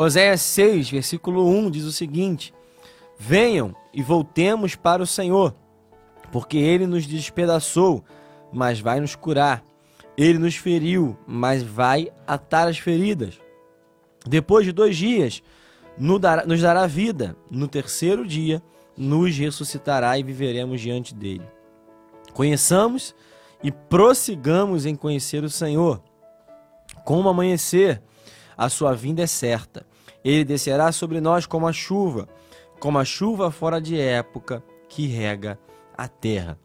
Oséias 6, versículo 1 diz o seguinte: Venham e voltemos para o Senhor, porque ele nos despedaçou, mas vai nos curar. Ele nos feriu, mas vai atar as feridas. Depois de dois dias, nos dará vida. No terceiro dia, nos ressuscitará e viveremos diante dele. Conheçamos e prossigamos em conhecer o Senhor. Como amanhecer, a sua vinda é certa. Ele descerá sobre nós como a chuva, como a chuva fora de época que rega a terra.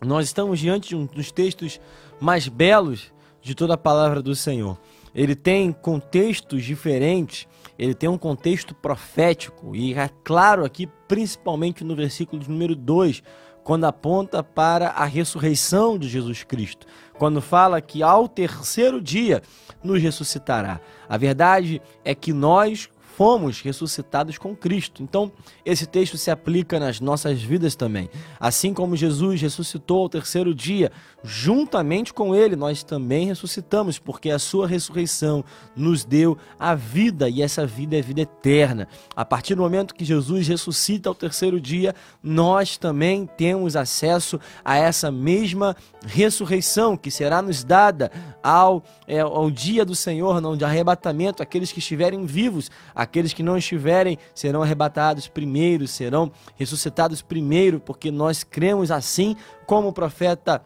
Nós estamos diante de um dos textos mais belos de toda a palavra do Senhor. Ele tem contextos diferentes, ele tem um contexto profético, e é claro aqui, principalmente no versículo número 2, quando aponta para a ressurreição de Jesus Cristo, quando fala que ao terceiro dia nos ressuscitará. A verdade é que nós fomos ressuscitados com Cristo. Então, esse texto se aplica nas nossas vidas também. Assim como Jesus ressuscitou ao terceiro dia, juntamente com ele, nós também ressuscitamos, porque a sua ressurreição nos deu a vida e essa vida é vida eterna. A partir do momento que Jesus ressuscita ao terceiro dia, nós também temos acesso a essa mesma ressurreição que será nos dada ao, é, ao dia do Senhor, não de arrebatamento, aqueles que estiverem vivos, aqueles que não estiverem serão arrebatados primeiro, serão ressuscitados primeiro, porque nós cremos assim como o profeta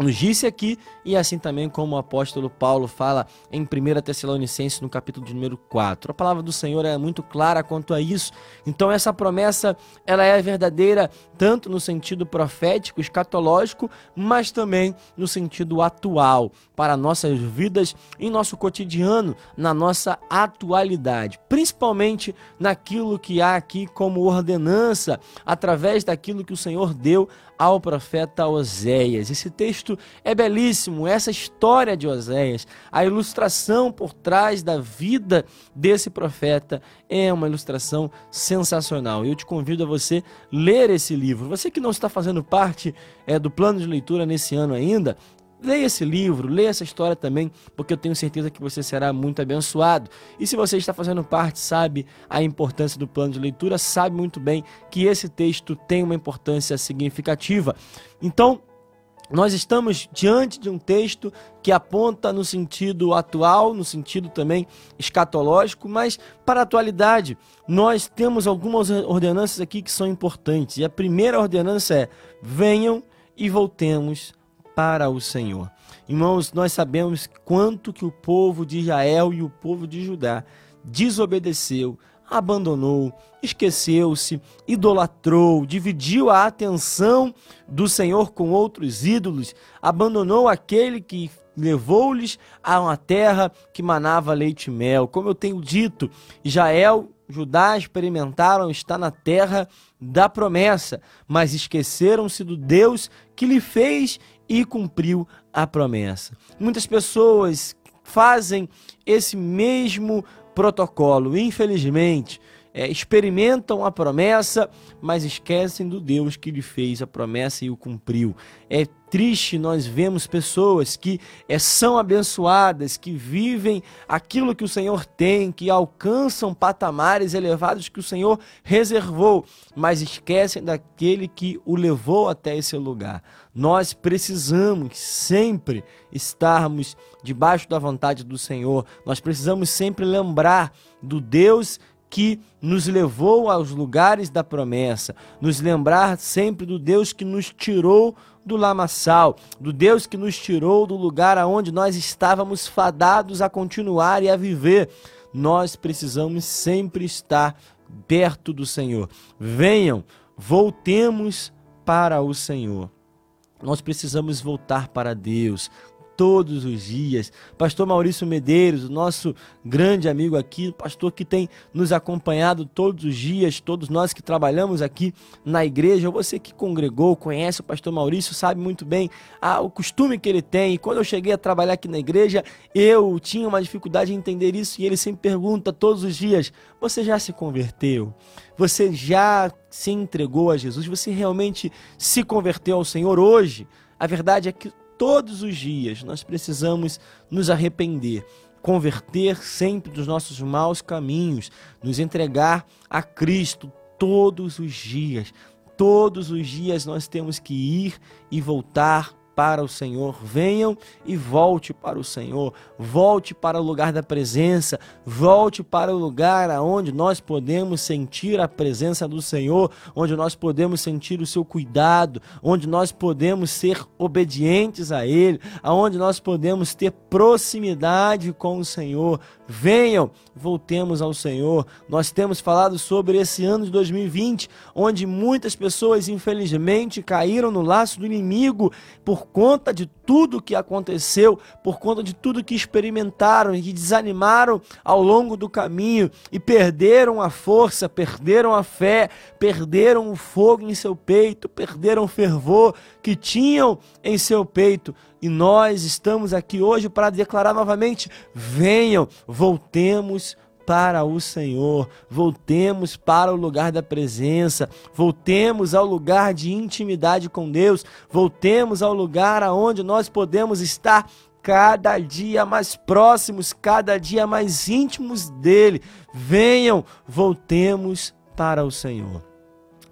nos disse aqui, e assim também como o apóstolo Paulo fala em 1 Tessalonicenses, no capítulo de número 4. A palavra do Senhor é muito clara quanto a isso. Então essa promessa, ela é verdadeira tanto no sentido profético, escatológico, mas também no sentido atual, para nossas vidas, em nosso cotidiano, na nossa atualidade, principalmente naquilo que há aqui como ordenança, através daquilo que o Senhor deu ao profeta Oséias. Esse texto é belíssimo, essa história de Oséias, a ilustração por trás da vida desse profeta é uma ilustração sensacional. Eu te convido a você ler esse livro. Você que não está fazendo parte é, do plano de leitura nesse ano ainda, Leia esse livro, leia essa história também, porque eu tenho certeza que você será muito abençoado. E se você está fazendo parte, sabe a importância do plano de leitura, sabe muito bem que esse texto tem uma importância significativa. Então, nós estamos diante de um texto que aponta no sentido atual, no sentido também escatológico, mas para a atualidade, nós temos algumas ordenanças aqui que são importantes. E a primeira ordenança é: venham e voltemos para o Senhor. Irmãos, nós sabemos quanto que o povo de Israel e o povo de Judá desobedeceu, abandonou, esqueceu-se, idolatrou, dividiu a atenção do Senhor com outros ídolos, abandonou aquele que levou-lhes a uma terra que manava leite e mel. Como eu tenho dito, Israel, Judá experimentaram estar na terra da promessa, mas esqueceram-se do Deus que lhe fez e cumpriu a promessa. Muitas pessoas fazem esse mesmo protocolo, infelizmente. É, experimentam a promessa, mas esquecem do Deus que lhe fez a promessa e o cumpriu. É triste nós vemos pessoas que é, são abençoadas, que vivem aquilo que o Senhor tem, que alcançam patamares elevados que o Senhor reservou, mas esquecem daquele que o levou até esse lugar. Nós precisamos sempre estarmos debaixo da vontade do Senhor, nós precisamos sempre lembrar do Deus que nos levou aos lugares da promessa, nos lembrar sempre do Deus que nos tirou do lamaçal, do Deus que nos tirou do lugar aonde nós estávamos fadados a continuar e a viver. Nós precisamos sempre estar perto do Senhor. Venham, voltemos para o Senhor. Nós precisamos voltar para Deus todos os dias. Pastor Maurício Medeiros, o nosso grande amigo aqui, pastor que tem nos acompanhado todos os dias, todos nós que trabalhamos aqui na igreja, você que congregou, conhece o pastor Maurício, sabe muito bem ah, o costume que ele tem. E quando eu cheguei a trabalhar aqui na igreja, eu tinha uma dificuldade em entender isso e ele sempre pergunta todos os dias: Você já se converteu? Você já se entregou a Jesus? Você realmente se converteu ao Senhor hoje? A verdade é que todos os dias nós precisamos nos arrepender. converter sempre dos nossos maus caminhos, nos entregar a Cristo todos os dias. Todos os dias nós temos que ir e voltar para o Senhor, venham e volte para o Senhor, volte para o lugar da presença, volte para o lugar aonde nós podemos sentir a presença do Senhor, onde nós podemos sentir o seu cuidado, onde nós podemos ser obedientes a Ele, aonde nós podemos ter proximidade com o Senhor. Venham, voltemos ao Senhor. Nós temos falado sobre esse ano de 2020, onde muitas pessoas, infelizmente, caíram no laço do inimigo por conta de tudo que aconteceu, por conta de tudo que experimentaram e que desanimaram ao longo do caminho e perderam a força, perderam a fé, perderam o fogo em seu peito, perderam o fervor que tinham em seu peito. E nós estamos aqui hoje para declarar novamente: venham, voltemos para o Senhor, voltemos para o lugar da presença, voltemos ao lugar de intimidade com Deus, voltemos ao lugar aonde nós podemos estar cada dia mais próximos, cada dia mais íntimos dele. Venham, voltemos para o Senhor.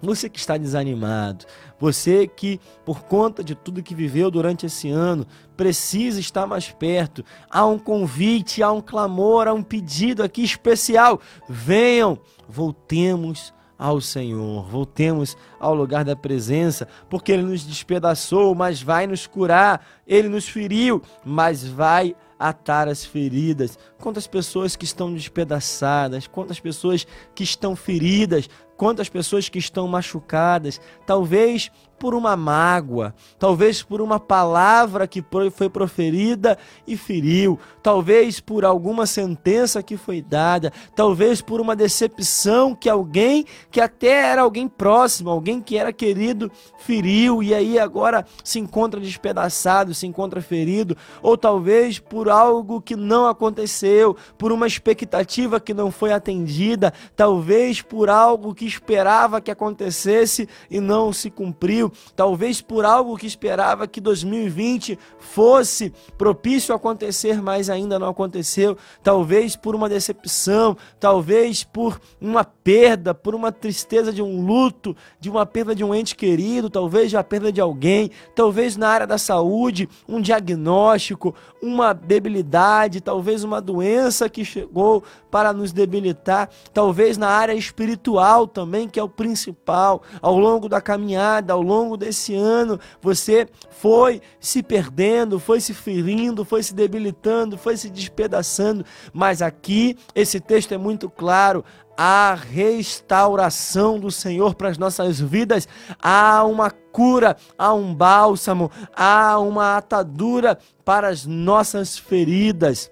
Você que está desanimado, você que, por conta de tudo que viveu durante esse ano, precisa estar mais perto. Há um convite, há um clamor, há um pedido aqui especial. Venham, voltemos ao Senhor, voltemos ao lugar da presença, porque Ele nos despedaçou, mas vai nos curar. Ele nos feriu, mas vai atar as feridas. Quantas pessoas que estão despedaçadas, quantas pessoas que estão feridas, quantas pessoas que estão machucadas, talvez por uma mágoa, talvez por uma palavra que foi proferida e feriu, talvez por alguma sentença que foi dada, talvez por uma decepção que alguém que até era alguém próximo, alguém que era querido, feriu e aí agora se encontra despedaçado, se encontra ferido, ou talvez por algo que não aconteceu, por uma expectativa que não foi atendida, talvez por algo que esperava que acontecesse e não se cumpriu. Talvez por algo que esperava que 2020 fosse propício a acontecer, mas ainda não aconteceu, talvez por uma decepção, talvez por uma perda, por uma tristeza de um luto, de uma perda de um ente querido, talvez a perda de alguém, talvez na área da saúde, um diagnóstico, uma debilidade, talvez uma doença que chegou para nos debilitar, talvez na área espiritual também, que é o principal, ao longo da caminhada, ao longo desse ano, você foi se perdendo, foi se ferindo, foi se debilitando, foi se despedaçando, mas aqui esse texto é muito claro. A restauração do Senhor para as nossas vidas, há uma cura, há um bálsamo, há uma atadura para as nossas feridas.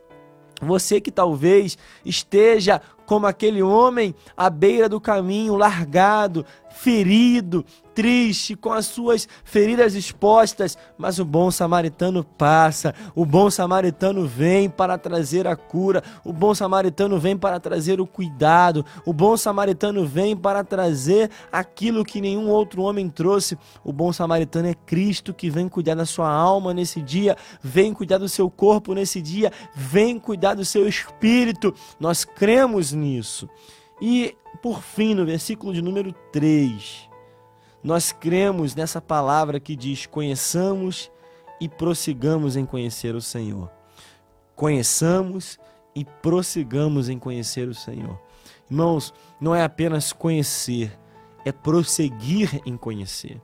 Você que talvez esteja como aquele homem à beira do caminho, largado, ferido, triste, com as suas feridas expostas, mas o bom samaritano passa, o bom samaritano vem para trazer a cura, o bom samaritano vem para trazer o cuidado, o bom samaritano vem para trazer aquilo que nenhum outro homem trouxe. O bom samaritano é Cristo que vem cuidar da sua alma nesse dia, vem cuidar do seu corpo nesse dia, vem cuidar do seu espírito. Nós cremos nisso. E por fim, no versículo de número 3, nós cremos nessa palavra que diz: conheçamos e prossigamos em conhecer o Senhor. Conheçamos e prossigamos em conhecer o Senhor. Irmãos, não é apenas conhecer, é prosseguir em conhecer.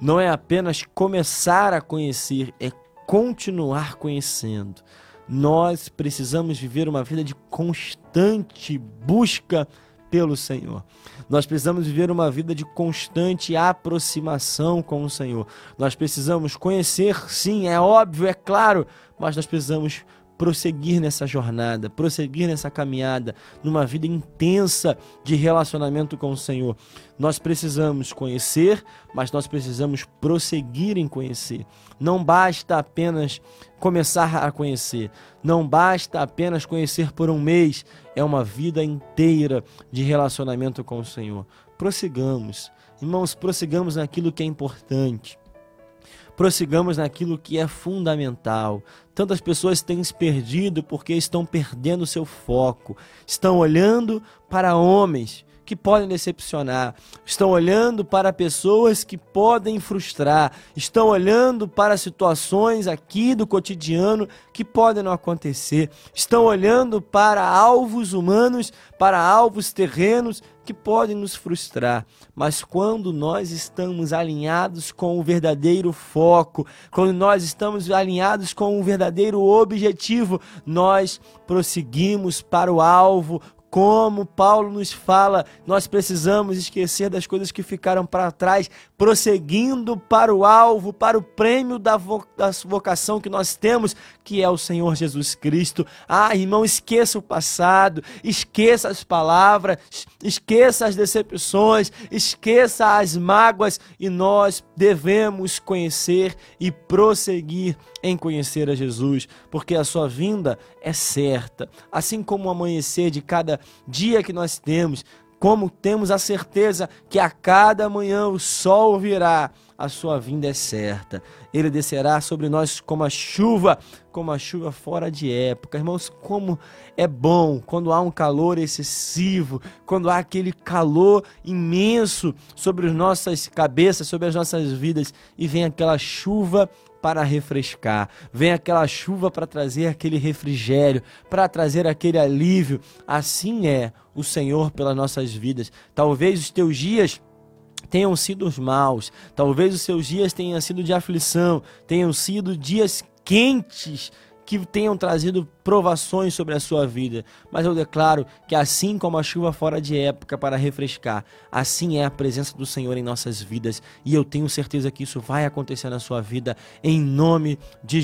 Não é apenas começar a conhecer, é continuar conhecendo. Nós precisamos viver uma vida de constante busca pelo Senhor. Nós precisamos viver uma vida de constante aproximação com o Senhor. Nós precisamos conhecer, sim, é óbvio, é claro, mas nós precisamos prosseguir nessa jornada, prosseguir nessa caminhada, numa vida intensa de relacionamento com o Senhor. Nós precisamos conhecer, mas nós precisamos prosseguir em conhecer. Não basta apenas começar a conhecer, não basta apenas conhecer por um mês, é uma vida inteira de relacionamento com o Senhor. Prossigamos, irmãos, prossigamos naquilo que é importante prossigamos naquilo que é fundamental. Tantas pessoas têm se perdido porque estão perdendo seu foco, estão olhando para homens que podem decepcionar, estão olhando para pessoas que podem frustrar, estão olhando para situações aqui do cotidiano que podem não acontecer, estão olhando para alvos humanos, para alvos terrenos que podem nos frustrar, mas quando nós estamos alinhados com o verdadeiro foco, quando nós estamos alinhados com o verdadeiro objetivo, nós prosseguimos para o alvo como Paulo nos fala, nós precisamos esquecer das coisas que ficaram para trás, prosseguindo para o alvo, para o prêmio da, vocação que nós temos, que é o Senhor Jesus Cristo. Ah, irmão, esqueça o passado, esqueça as palavras, esqueça as decepções, esqueça as mágoas e nós devemos conhecer e prosseguir em conhecer a Jesus, porque a sua vinda é certa, assim como o amanhecer de cada dia que nós temos, como temos a certeza que a cada manhã o sol virá, a sua vinda é certa. Ele descerá sobre nós como a chuva, como a chuva fora de época. Irmãos, como é bom quando há um calor excessivo, quando há aquele calor imenso sobre as nossas cabeças, sobre as nossas vidas e vem aquela chuva para refrescar, vem aquela chuva para trazer aquele refrigério, para trazer aquele alívio. Assim é o Senhor pelas nossas vidas. Talvez os teus dias tenham sido os maus, talvez os seus dias tenham sido de aflição, tenham sido dias quentes que tenham trazido provações sobre a sua vida. Mas eu declaro que assim como a chuva fora de época para refrescar, assim é a presença do Senhor em nossas vidas. E eu tenho certeza que isso vai acontecer na sua vida, em nome de